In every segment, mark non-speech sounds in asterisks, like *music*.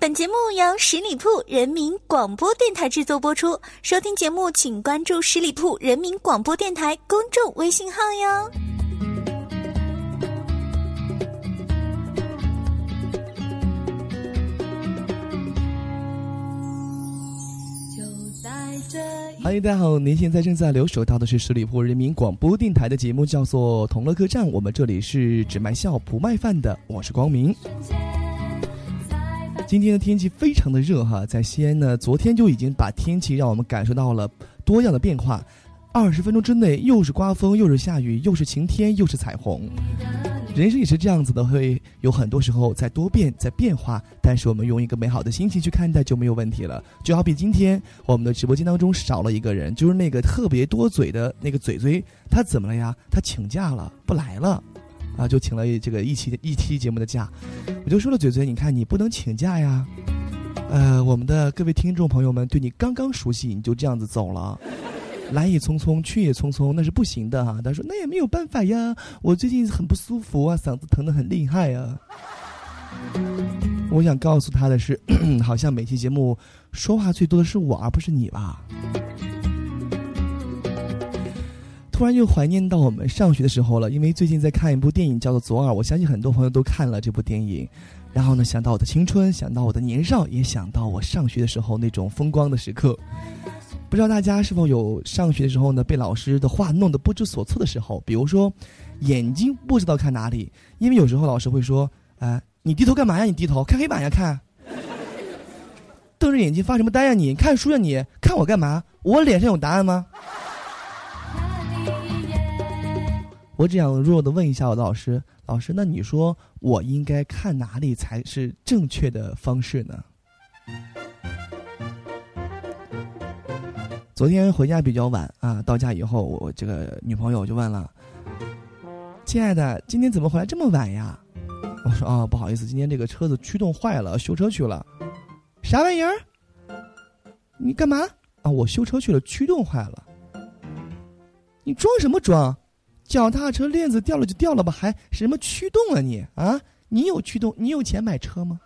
本节目由十里铺人民广播电台制作播出。收听节目，请关注十里铺人民广播电台公众微信号哟。嗨，大家好，您现在正在留守到的是十里铺人民广播电台的节目，叫做《同乐客栈》。我们这里是只卖笑不卖饭的，我是光明。今天的天气非常的热哈，在西安呢，昨天就已经把天气让我们感受到了多样的变化。二十分钟之内，又是刮风，又是下雨，又是晴天，又是彩虹。人生也是这样子的，会有很多时候在多变，在变化。但是我们用一个美好的心情去看待就没有问题了。就好比今天我们的直播间当中少了一个人，就是那个特别多嘴的那个嘴嘴，他怎么了呀？他请假了，不来了。啊，就请了这个一期一期节目的假，我就说了，嘴嘴，你看你不能请假呀。呃，我们的各位听众朋友们，对你刚刚熟悉，你就这样子走了，来也匆匆，去也匆匆，那是不行的哈。他说那也没有办法呀，我最近很不舒服啊，嗓子疼得很厉害啊。我想告诉他的是，*clears throat* 好像每期节目说话最多的是我，而不是你吧。突然又怀念到我们上学的时候了，因为最近在看一部电影，叫做《左耳》，我相信很多朋友都看了这部电影。然后呢，想到我的青春，想到我的年少，也想到我上学的时候那种风光的时刻。不知道大家是否有上学的时候呢，被老师的话弄得不知所措的时候？比如说，眼睛不知道看哪里，因为有时候老师会说：“哎，你低头干嘛呀？你低头看黑板呀？看，*laughs* 瞪着眼睛发什么呆呀？你看书呀？你看我干嘛？我脸上有答案吗？”我这样弱弱的问一下我的老师：“老师，那你说我应该看哪里才是正确的方式呢？”昨天回家比较晚啊，到家以后，我这个女朋友就问了：“亲爱的，今天怎么回来这么晚呀？”我说：“啊，不好意思，今天这个车子驱动坏了，修车去了。”啥玩意儿？你干嘛啊？我修车去了，驱动坏了。你装什么装？脚踏车链子掉了就掉了吧，还什么驱动啊你啊？你有驱动？你有钱买车吗？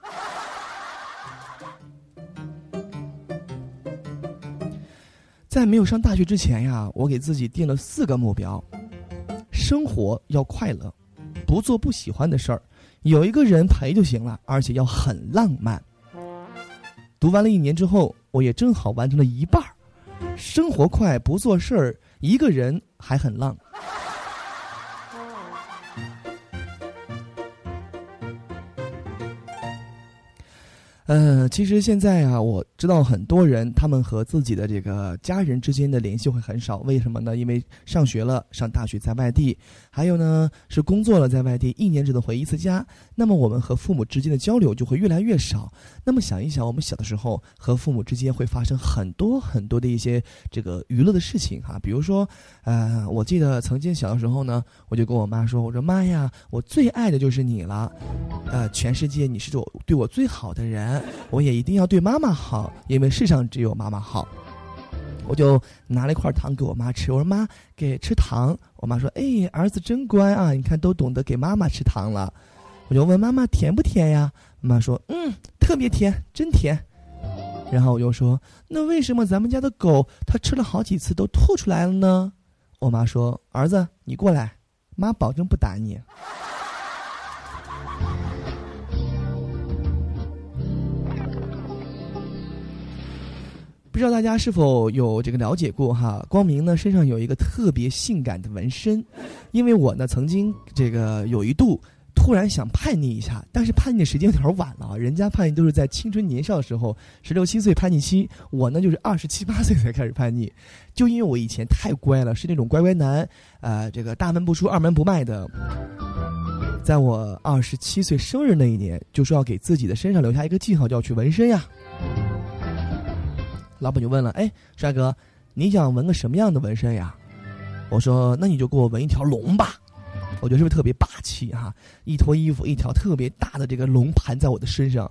在没有上大学之前呀，我给自己定了四个目标：生活要快乐，不做不喜欢的事儿，有一个人陪就行了，而且要很浪漫。读完了一年之后，我也正好完成了一半儿。生活快，不做事儿，一个人还很浪。呃，其实现在啊，我知道很多人他们和自己的这个家人之间的联系会很少，为什么呢？因为上学了，上大学在外地，还有呢是工作了在外地，一年只能回一次家。那么我们和父母之间的交流就会越来越少。那么想一想，我们小的时候和父母之间会发生很多很多的一些这个娱乐的事情哈，比如说，呃，我记得曾经小的时候呢，我就跟我妈说，我说妈呀，我最爱的就是你了，呃，全世界你是我对我最好的人。我也一定要对妈妈好，因为世上只有妈妈好。我就拿了一块糖给我妈吃，我说妈，给吃糖。我妈说，哎，儿子真乖啊，你看都懂得给妈妈吃糖了。我就问妈妈甜不甜呀？妈妈说，嗯，特别甜，真甜。然后我又说，那为什么咱们家的狗它吃了好几次都吐出来了呢？我妈说，儿子，你过来，妈保证不打你。不知道大家是否有这个了解过哈？光明呢身上有一个特别性感的纹身，因为我呢曾经这个有一度突然想叛逆一下，但是叛逆的时间有点晚了，人家叛逆都是在青春年少的时候，十六七岁叛逆期，我呢就是二十七八岁才开始叛逆，就因为我以前太乖了，是那种乖乖男，呃，这个大门不出二门不迈的，在我二十七岁生日那一年，就说要给自己的身上留下一个记号，就要去纹身呀。老板就问了：“哎，帅哥，你想纹个什么样的纹身呀？”我说：“那你就给我纹一条龙吧，我觉得是不是特别霸气哈？一脱衣服，一条特别大的这个龙盘在我的身上，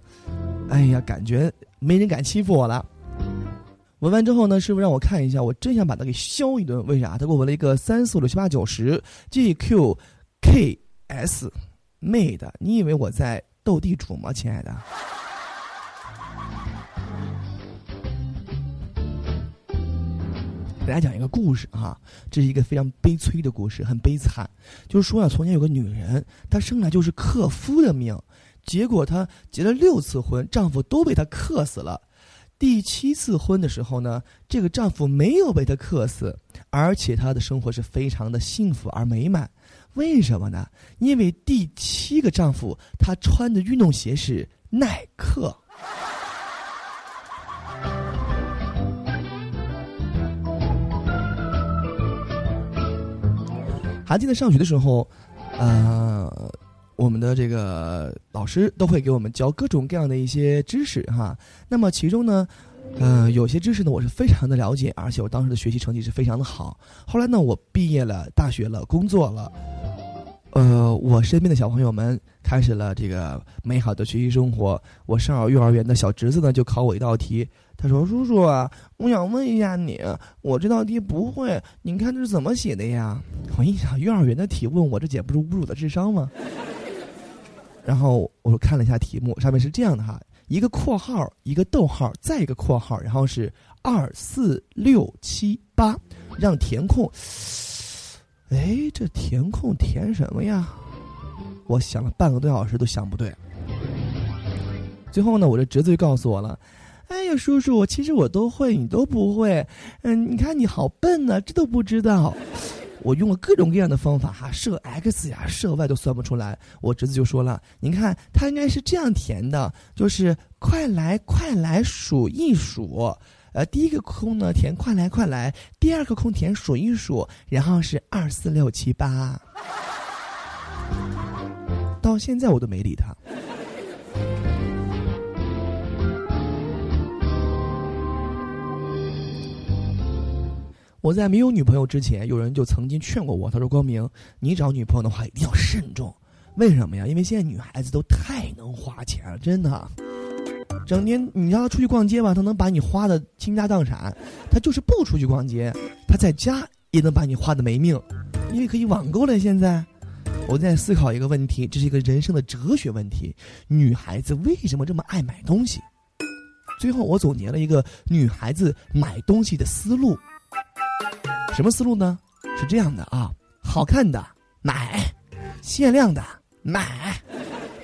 哎呀，感觉没人敢欺负我了。”纹完之后呢，师傅让我看一下，我真想把他给削一顿。为啥？他给我纹了一个三四五六七八九十 G Q K S，妹的，你以为我在斗地主吗，亲爱的？给大家讲一个故事哈，这是一个非常悲催的故事，很悲惨。就是说啊，从前有个女人，她生来就是克夫的命，结果她结了六次婚，丈夫都被她克死了。第七次婚的时候呢，这个丈夫没有被她克死，而且她的生活是非常的幸福而美满。为什么呢？因为第七个丈夫他穿的运动鞋是耐克。还记得上学的时候，呃，我们的这个老师都会给我们教各种各样的一些知识哈。那么其中呢，呃，有些知识呢我是非常的了解，而且我当时的学习成绩是非常的好。后来呢，我毕业了，大学了，工作了。呃，我身边的小朋友们开始了这个美好的学习生活。我上幼儿园的小侄子呢，就考我一道题。他说：“叔叔啊，我想问一下你，我这道题不会，你看这是怎么写的呀？” *laughs* 我一想，幼儿园的题问我，这简不是侮辱的智商吗？然后我看了一下题目，上面是这样的哈：一个括号，一个逗号，再一个括号，然后是二四六七八，让填空。哎，这填空填什么呀？我想了半个多小时都想不对。最后呢，我这侄子就告诉我了：“哎呀，叔叔，其实我都会，你都不会。嗯，你看你好笨呢，这都不知道。”我用了各种各样的方法哈，设 x 呀，设 y 都算不出来。我侄子就说了：“您看，他应该是这样填的，就是快来快来数一数。”呃，第一个空呢填快来快来，第二个空填数一数，然后是二四六七八。到现在我都没理他。我在没有女朋友之前，有人就曾经劝过我，他说：“光明，你找女朋友的话一定要慎重，为什么呀？因为现在女孩子都太能花钱了，真的。”整天你让他出去逛街吧，他能把你花的倾家荡产；他就是不出去逛街，他在家也能把你花的没命，因为可以网购了。现在，我在思考一个问题，这是一个人生的哲学问题：女孩子为什么这么爱买东西？最后，我总结了一个女孩子买东西的思路。什么思路呢？是这样的啊，好看的买，限量的买，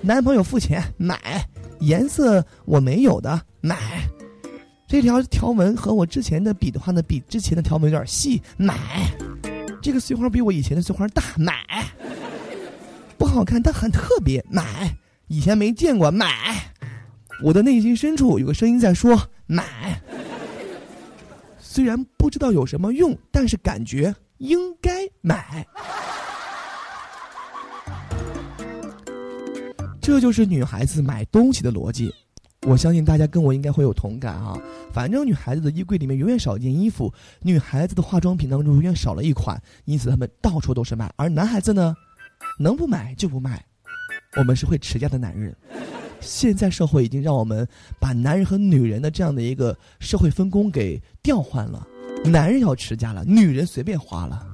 男朋友付钱买。颜色我没有的买，这条条纹和我之前的比的话呢，比之前的条纹有点细，买。这个碎花比我以前的碎花大，买。不好看但很特别，买。以前没见过，买。我的内心深处有个声音在说买。虽然不知道有什么用，但是感觉应该买。这就是女孩子买东西的逻辑，我相信大家跟我应该会有同感啊。反正女孩子的衣柜里面永远少一件衣服，女孩子的化妆品当中永远少了一款，因此他们到处都是买。而男孩子呢，能不买就不买。我们是会持家的男人。现在社会已经让我们把男人和女人的这样的一个社会分工给调换了，男人要持家了，女人随便花了。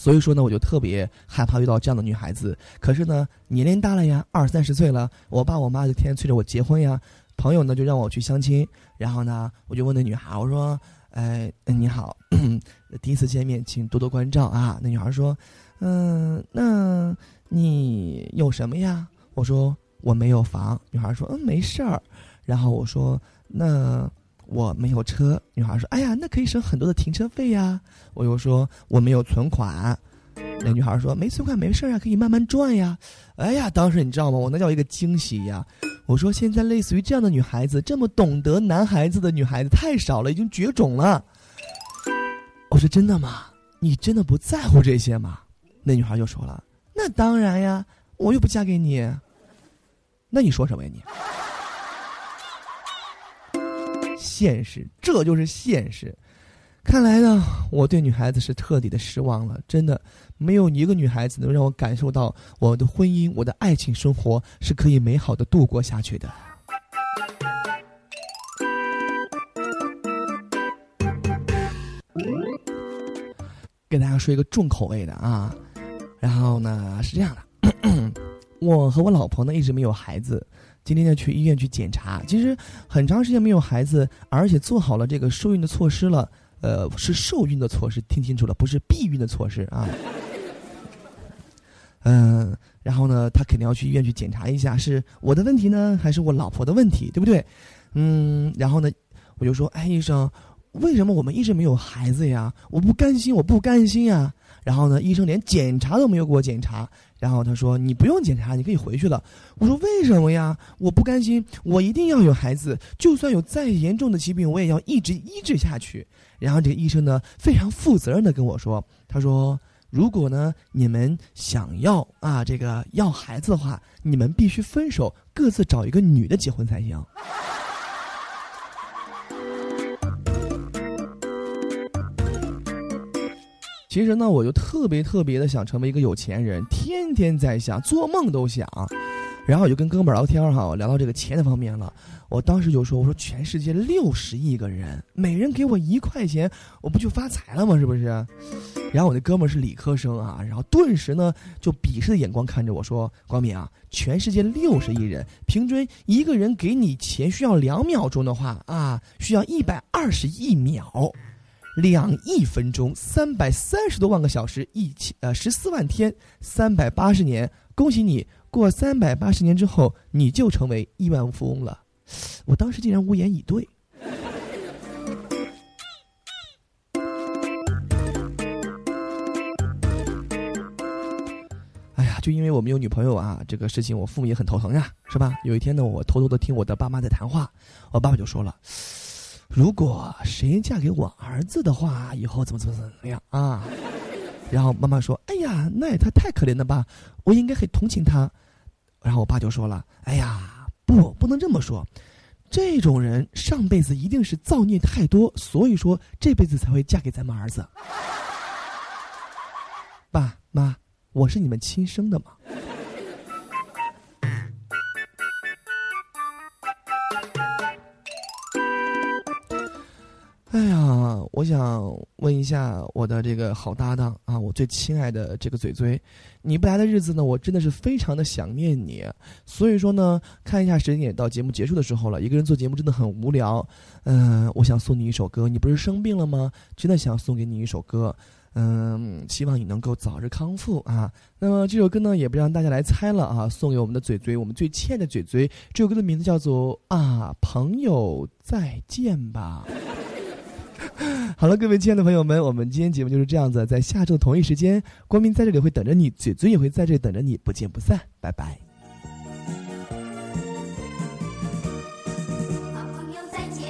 所以说呢，我就特别害怕遇到这样的女孩子。可是呢，年龄大了呀，二三十岁了，我爸我妈就天天催着我结婚呀。朋友呢就让我去相亲，然后呢，我就问那女孩，我说：“哎，你好，*clears throat* 第一次见面，请多多关照啊。”那女孩说：“嗯，那你有什么呀？”我说：“我没有房。”女孩说：“嗯，没事儿。”然后我说：“那。”我没有车，女孩说：“哎呀，那可以省很多的停车费呀。”我又说：“我没有存款。”那女孩说：“没存款没事啊，可以慢慢赚呀。”哎呀，当时你知道吗？我那叫一个惊喜呀！我说：“现在类似于这样的女孩子，这么懂得男孩子的女孩子太少了，已经绝种了。”我说：“真的吗？你真的不在乎这些吗？”那女孩就说了：“那当然呀，我又不嫁给你。”那你说什么呀你？现实，这就是现实。看来呢，我对女孩子是彻底的失望了。真的，没有一个女孩子能让我感受到我的婚姻、我的爱情生活是可以美好的度过下去的。给大家说一个重口味的啊，然后呢是这样的，*coughs* 我和我老婆呢一直没有孩子，今天呢去医院去检查，其实很长时间没有孩子，而且做好了这个受孕的措施了，呃，是受孕的措施，听清楚了，不是避孕的措施啊。*laughs* 嗯，然后呢，他肯定要去医院去检查一下，是我的问题呢，还是我老婆的问题，对不对？嗯，然后呢，我就说，哎，医生，为什么我们一直没有孩子呀？我不甘心，我不甘心呀。然后呢，医生连检查都没有给我检查，然后他说，你不用检查，你可以回去了。我说为什么呀？我不甘心，我一定要有孩子，就算有再严重的疾病，我也要一直医治下去。然后这个医生呢，非常负责任的跟我说，他说。如果呢，你们想要啊，这个要孩子的话，你们必须分手，各自找一个女的结婚才行。其实呢，我就特别特别的想成为一个有钱人，天天在想，做梦都想。然后我就跟哥们儿聊天哈，聊到这个钱的方面了。我当时就说：“我说全世界六十亿个人，每人给我一块钱，我不就发财了吗？是不是？”然后我那哥们儿是理科生啊，然后顿时呢就鄙视的眼光看着我说：“光明啊，全世界六十亿人，平均一个人给你钱需要两秒钟的话啊，需要一百二十亿秒，两亿分钟，三百三十多万个小时，一千呃十四万天，三百八十年。恭喜你，过三百八十年之后，你就成为亿万富翁了。”我当时竟然无言以对。*laughs* 哎呀，就因为我没有女朋友啊，这个事情我父母也很头疼呀，是吧？有一天呢，我偷偷的听我的爸妈在谈话，我爸爸就说了：“如果谁嫁给我儿子的话，以后怎么怎么怎么样啊？” *laughs* 然后妈妈说：“哎呀，那也他太可怜了吧，我应该很同情他。”然后我爸就说了：“哎呀。”不，不能这么说。这种人上辈子一定是造孽太多，所以说这辈子才会嫁给咱们儿子。爸妈，我是你们亲生的吗？我想问一下我的这个好搭档啊，我最亲爱的这个嘴嘴，你不来的日子呢，我真的是非常的想念你。所以说呢，看一下时间点，到节目结束的时候了，一个人做节目真的很无聊。嗯，我想送你一首歌，你不是生病了吗？真的想送给你一首歌。嗯，希望你能够早日康复啊。那么这首歌呢，也不让大家来猜了啊，送给我们的嘴嘴，我们最亲爱的嘴嘴。这首歌的名字叫做啊，朋友再见吧。*laughs* 好了，各位亲爱的朋友们，我们今天节目就是这样子，在下周同一时间，光明在这里会等着你，嘴嘴也会在这里等着你，不见不散，拜拜。好朋友再见，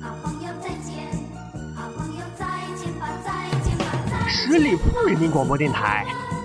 好朋友再见，好朋友再见吧，再见吧，十里铺人民广播电台。